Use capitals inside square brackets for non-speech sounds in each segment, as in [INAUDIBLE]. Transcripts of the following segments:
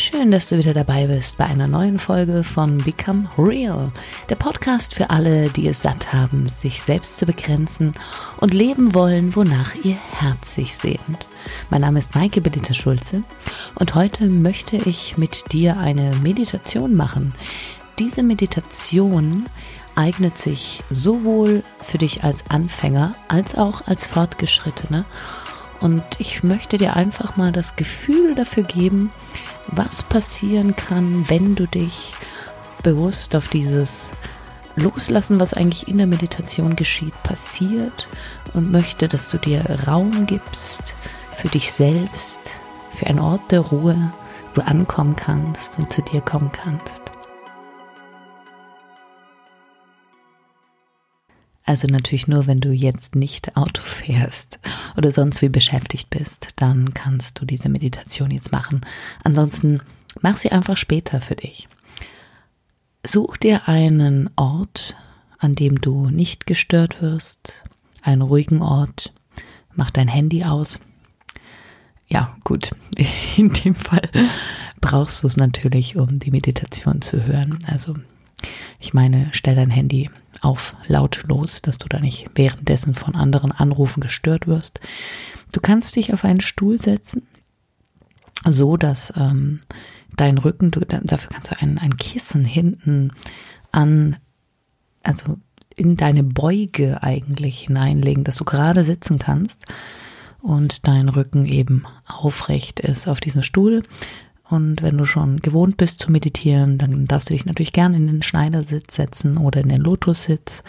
Schön, dass du wieder dabei bist bei einer neuen Folge von Become Real, der Podcast für alle, die es satt haben, sich selbst zu begrenzen und leben wollen, wonach ihr Herz sich sehnt. Mein Name ist Maike Belita Schulze und heute möchte ich mit dir eine Meditation machen. Diese Meditation eignet sich sowohl für dich als Anfänger als auch als Fortgeschrittene. Und ich möchte dir einfach mal das Gefühl dafür geben, was passieren kann, wenn du dich bewusst auf dieses Loslassen, was eigentlich in der Meditation geschieht, passiert und möchte, dass du dir Raum gibst für dich selbst, für einen Ort der Ruhe, wo du ankommen kannst und zu dir kommen kannst. Also natürlich nur, wenn du jetzt nicht Auto fährst oder sonst wie beschäftigt bist, dann kannst du diese Meditation jetzt machen. Ansonsten mach sie einfach später für dich. Such dir einen Ort, an dem du nicht gestört wirst, einen ruhigen Ort. Mach dein Handy aus. Ja, gut. [LAUGHS] In dem Fall brauchst du es natürlich, um die Meditation zu hören. Also ich meine, stell dein Handy auf lautlos, dass du da nicht währenddessen von anderen Anrufen gestört wirst. Du kannst dich auf einen Stuhl setzen, so dass ähm, dein Rücken, du, dafür kannst du ein, ein Kissen hinten an, also in deine Beuge eigentlich hineinlegen, dass du gerade sitzen kannst und dein Rücken eben aufrecht ist auf diesem Stuhl. Und wenn du schon gewohnt bist zu meditieren, dann darfst du dich natürlich gerne in den Schneidersitz setzen oder in den Lotussitz.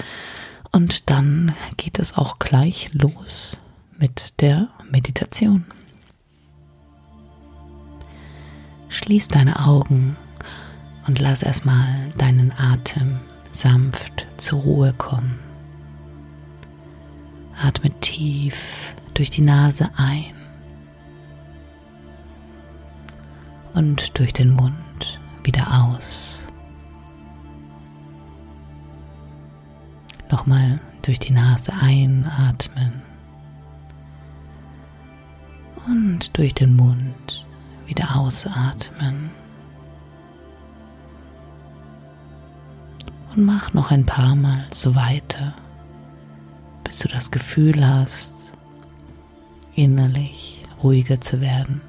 Und dann geht es auch gleich los mit der Meditation. Schließ deine Augen und lass erstmal deinen Atem sanft zur Ruhe kommen. Atme tief durch die Nase ein und durch den Mund wieder aus. Nochmal durch die Nase einatmen und durch den Mund wieder ausatmen. Und mach noch ein paar Mal so weiter, bis du das Gefühl hast, innerlich ruhiger zu werden.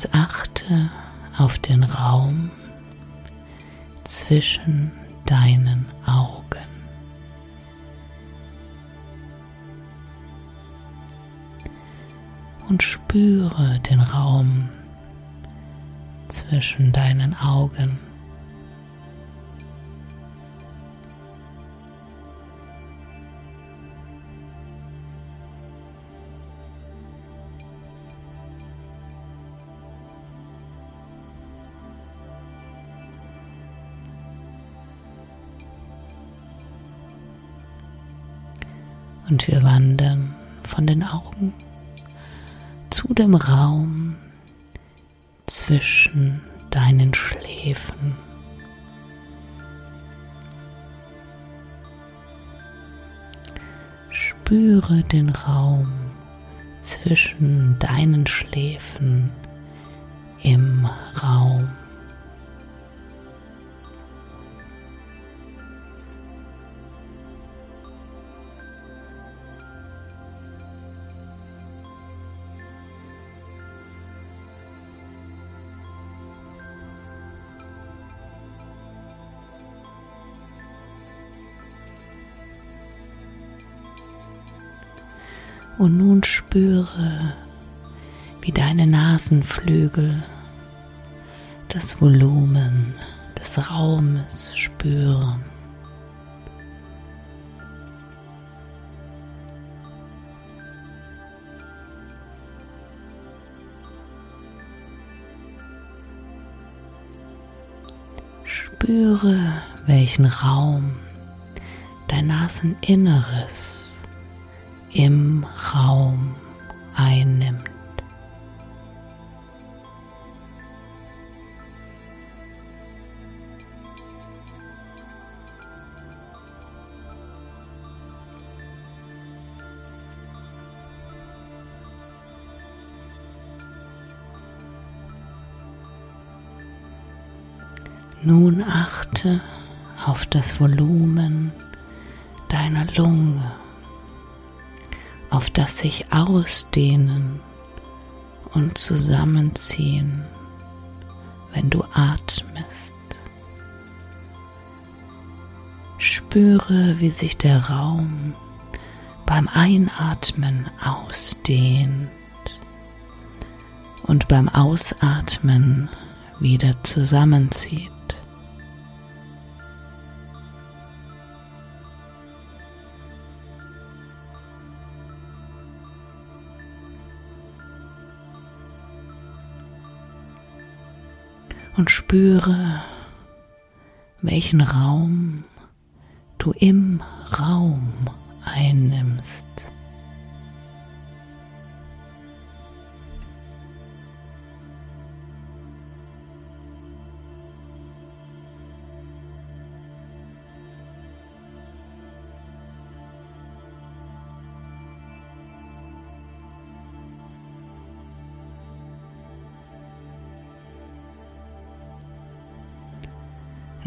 Jetzt achte auf den Raum zwischen deinen Augen. Und spüre den Raum zwischen deinen Augen. Von den Augen zu dem Raum zwischen deinen Schläfen. Spüre den Raum zwischen deinen Schläfen im Raum. Und nun spüre, wie deine Nasenflügel das Volumen des Raumes spüren. Spüre, welchen Raum dein Naseninneres im Raum einnimmt. Nun achte auf das Volumen deiner Lunge, auf das sich ausdehnen und zusammenziehen, wenn du atmest. Spüre, wie sich der Raum beim Einatmen ausdehnt und beim Ausatmen wieder zusammenzieht. Und spüre, welchen Raum du im Raum einnimmst.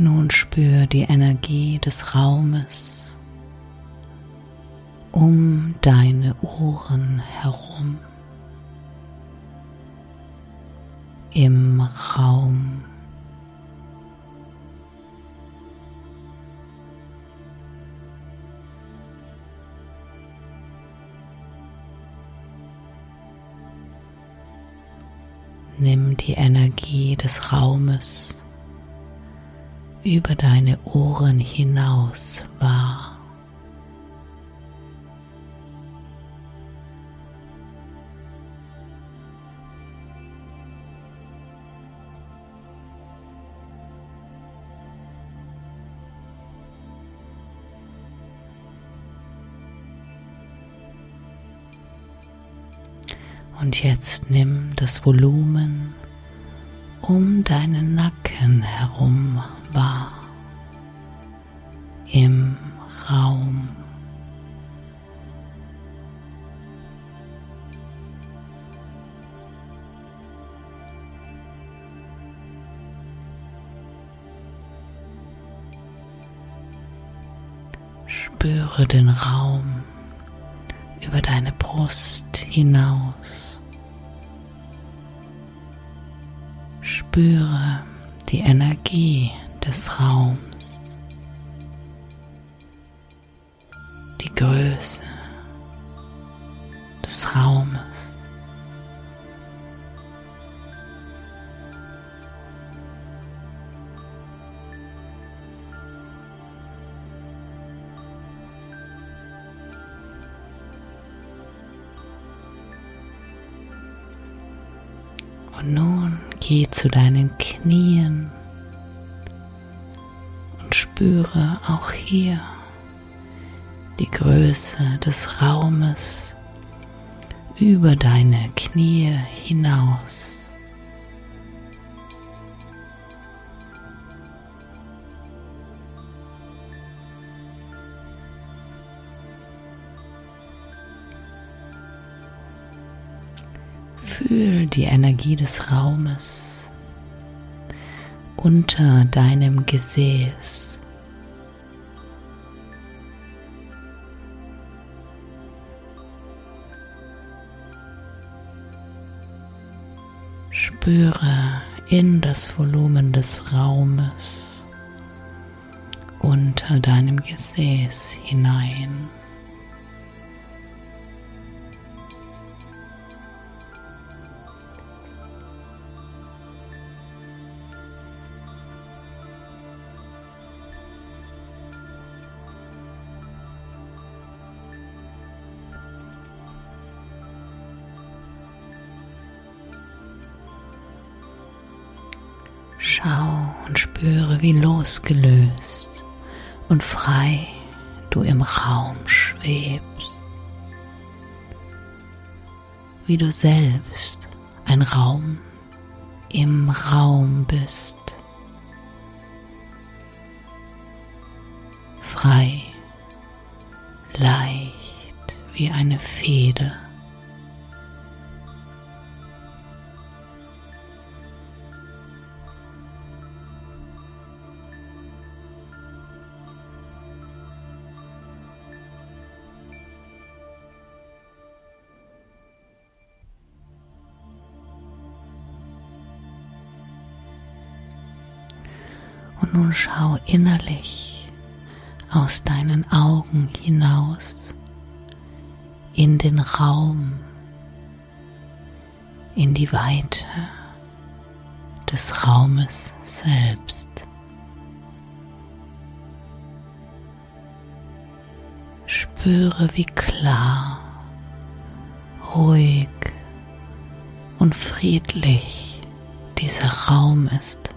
Nun spür die Energie des Raumes um deine Ohren herum im Raum. Nimm die Energie des Raumes über deine Ohren hinaus wahr. Und jetzt nimm das Volumen um deinen Nacken herum wahr im Raum. Spüre den Raum über deine Brust hinaus. Spüre die Energie des Raums, die Größe des Raumes. Und nun geh zu deinen Knien spüre auch hier die Größe des Raumes über deine Knie hinaus. Fühl die Energie des Raumes unter deinem Gesäß. Spüre in das Volumen des Raumes unter deinem Gesäß hinein. Schau und spüre, wie losgelöst und frei du im Raum schwebst, wie du selbst ein Raum im Raum bist, frei, leicht wie eine Feder. Und schau innerlich aus deinen Augen hinaus in den Raum, in die Weite des Raumes selbst. Spüre, wie klar, ruhig und friedlich dieser Raum ist.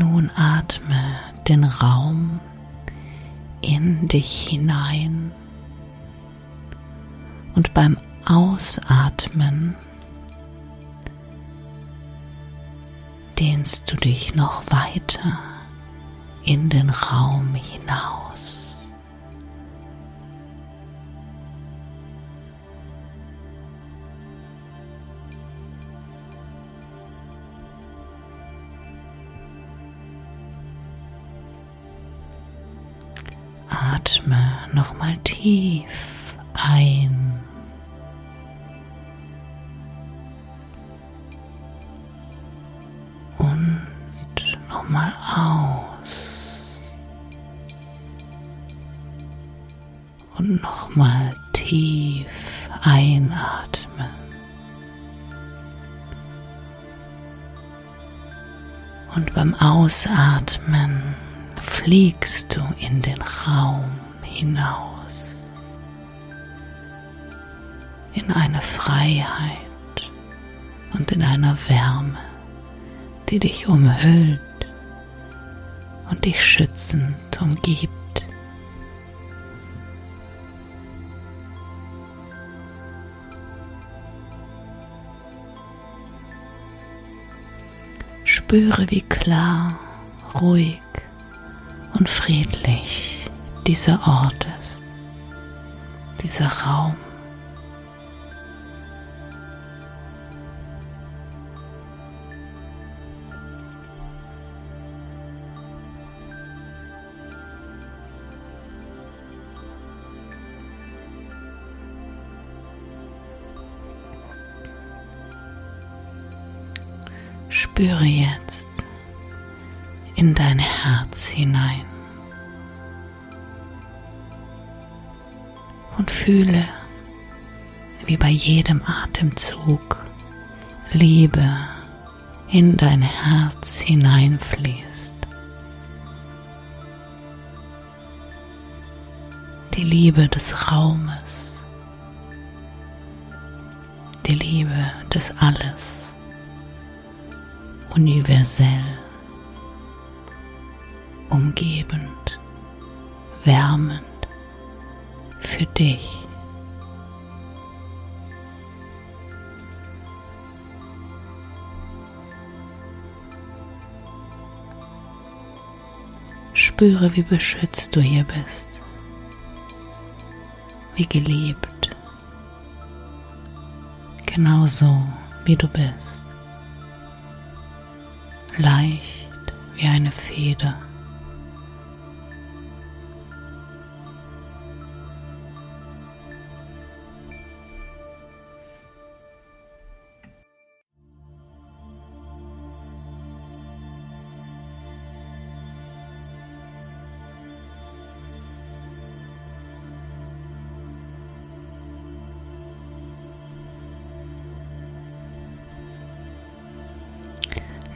Nun atme den Raum in dich hinein und beim Ausatmen dehnst du dich noch weiter in den Raum hinaus. Atme nochmal tief ein. Und nochmal aus. Und nochmal tief einatmen. Und beim Ausatmen fliegst du in den Raum hinaus, in eine Freiheit und in einer Wärme, die dich umhüllt und dich schützend umgibt. Spüre, wie klar, ruhig und friedlich dieser Ort ist, dieser Raum. Spüre jetzt in dein Herz hinein und fühle, wie bei jedem Atemzug Liebe in dein Herz hineinfließt. Die Liebe des Raumes, die Liebe des Alles, universell umgebend, wärmend für dich. Spüre, wie beschützt du hier bist, wie geliebt, genauso wie du bist, leicht wie eine Feder.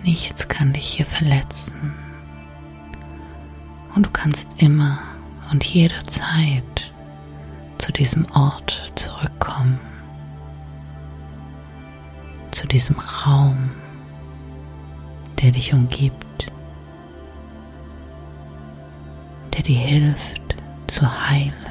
Nichts kann dich hier verletzen. Und du kannst immer und jederzeit zu diesem Ort zurückkommen. Zu diesem Raum, der dich umgibt, der dir hilft zu heilen.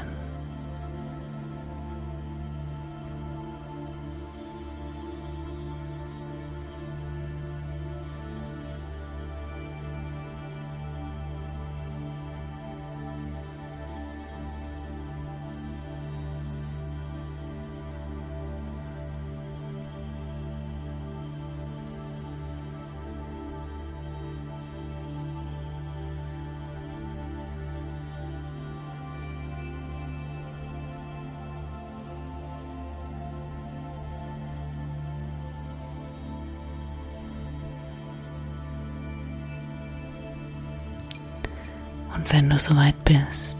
Und wenn du soweit bist,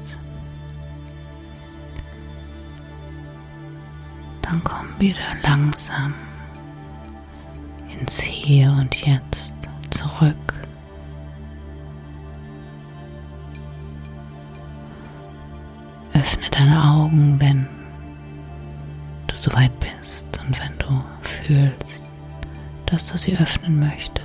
dann komm wieder langsam ins Hier und Jetzt zurück. Öffne deine Augen, wenn du soweit bist und wenn du fühlst, dass du sie öffnen möchtest.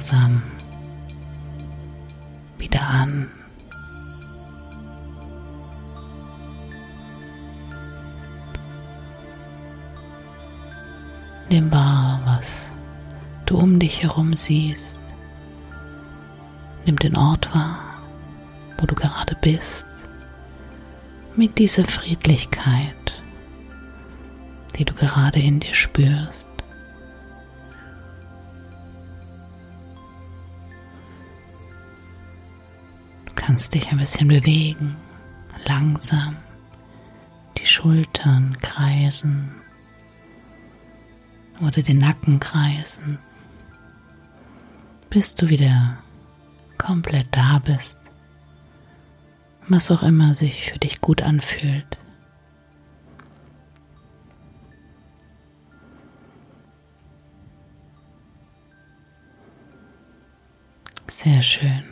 Langsam wieder an. Nimm wahr, was du um dich herum siehst. Nimm den Ort wahr, wo du gerade bist, mit dieser Friedlichkeit, die du gerade in dir spürst. Kannst dich ein bisschen bewegen, langsam. Die Schultern kreisen. Oder den Nacken kreisen, bis du wieder komplett da bist, was auch immer sich für dich gut anfühlt. Sehr schön.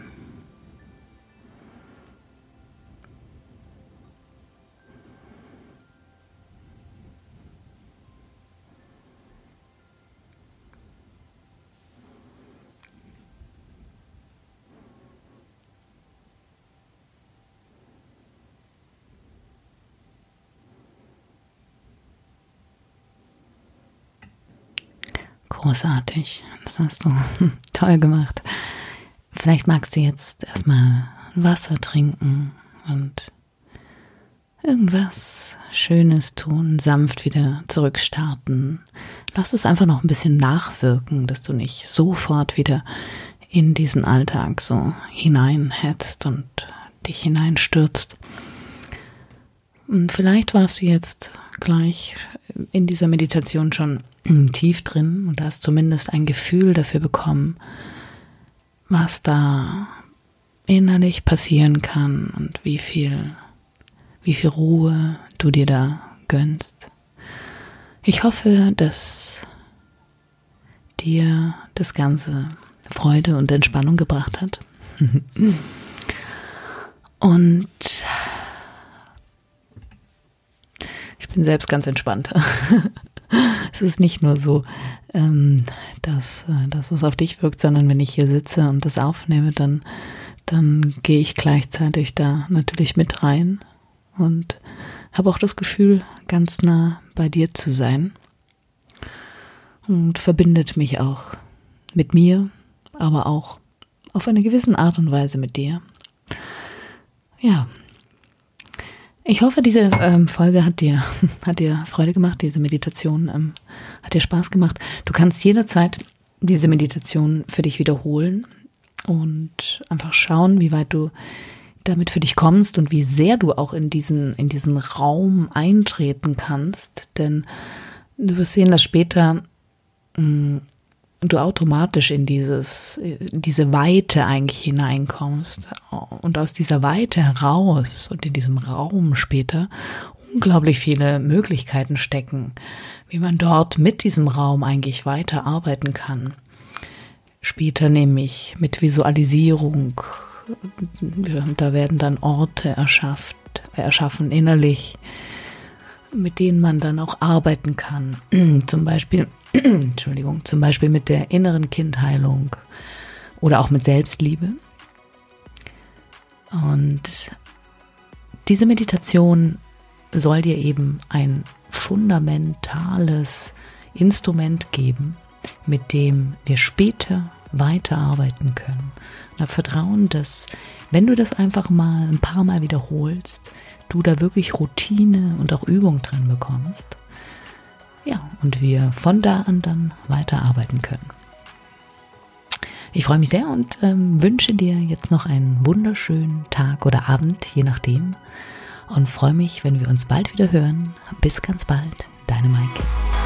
Großartig. Das hast du [LAUGHS] toll gemacht. Vielleicht magst du jetzt erstmal Wasser trinken und irgendwas Schönes tun, sanft wieder zurückstarten. Lass es einfach noch ein bisschen nachwirken, dass du nicht sofort wieder in diesen Alltag so hineinhetzt und dich hineinstürzt. Vielleicht warst du jetzt gleich in dieser Meditation schon tief drin und hast zumindest ein Gefühl dafür bekommen, was da innerlich passieren kann und wie viel, wie viel Ruhe du dir da gönnst. Ich hoffe, dass dir das Ganze Freude und Entspannung gebracht hat. [LAUGHS] und ich bin selbst ganz entspannt. [LAUGHS] [LAUGHS] es ist nicht nur so, ähm, dass, äh, dass es auf dich wirkt, sondern wenn ich hier sitze und das aufnehme, dann, dann gehe ich gleichzeitig da natürlich mit rein und habe auch das Gefühl, ganz nah bei dir zu sein und verbindet mich auch mit mir, aber auch auf eine gewisse Art und Weise mit dir. Ja, ich hoffe, diese ähm, Folge hat dir, [LAUGHS] hat dir Freude gemacht, diese Meditation ähm, hat dir Spaß gemacht. Du kannst jederzeit diese Meditation für dich wiederholen und einfach schauen, wie weit du damit für dich kommst und wie sehr du auch in diesen, in diesen Raum eintreten kannst. Denn du wirst sehen, dass später mh, du automatisch in dieses, in diese Weite eigentlich hineinkommst und aus dieser Weite heraus und in diesem Raum später unglaublich viele Möglichkeiten stecken, wie man dort mit diesem Raum eigentlich weiter arbeiten kann. Später nämlich mit Visualisierung, da werden dann Orte erschafft, erschaffen innerlich, mit denen man dann auch arbeiten kann. [CLEARS THROAT] Zum Beispiel [CLEARS THROAT] Entschuldigung, zum Beispiel mit der inneren Kindheilung oder auch mit Selbstliebe. Und diese Meditation soll dir eben ein fundamentales Instrument geben, mit dem wir später weiterarbeiten können. Und habe Vertrauen, dass wenn du das einfach mal ein paar Mal wiederholst, du da wirklich Routine und auch Übung drin bekommst ja, und wir von da an dann weiterarbeiten können. Ich freue mich sehr und ähm, wünsche dir jetzt noch einen wunderschönen Tag oder Abend, je nachdem. Und freue mich, wenn wir uns bald wieder hören. Bis ganz bald, deine Maike.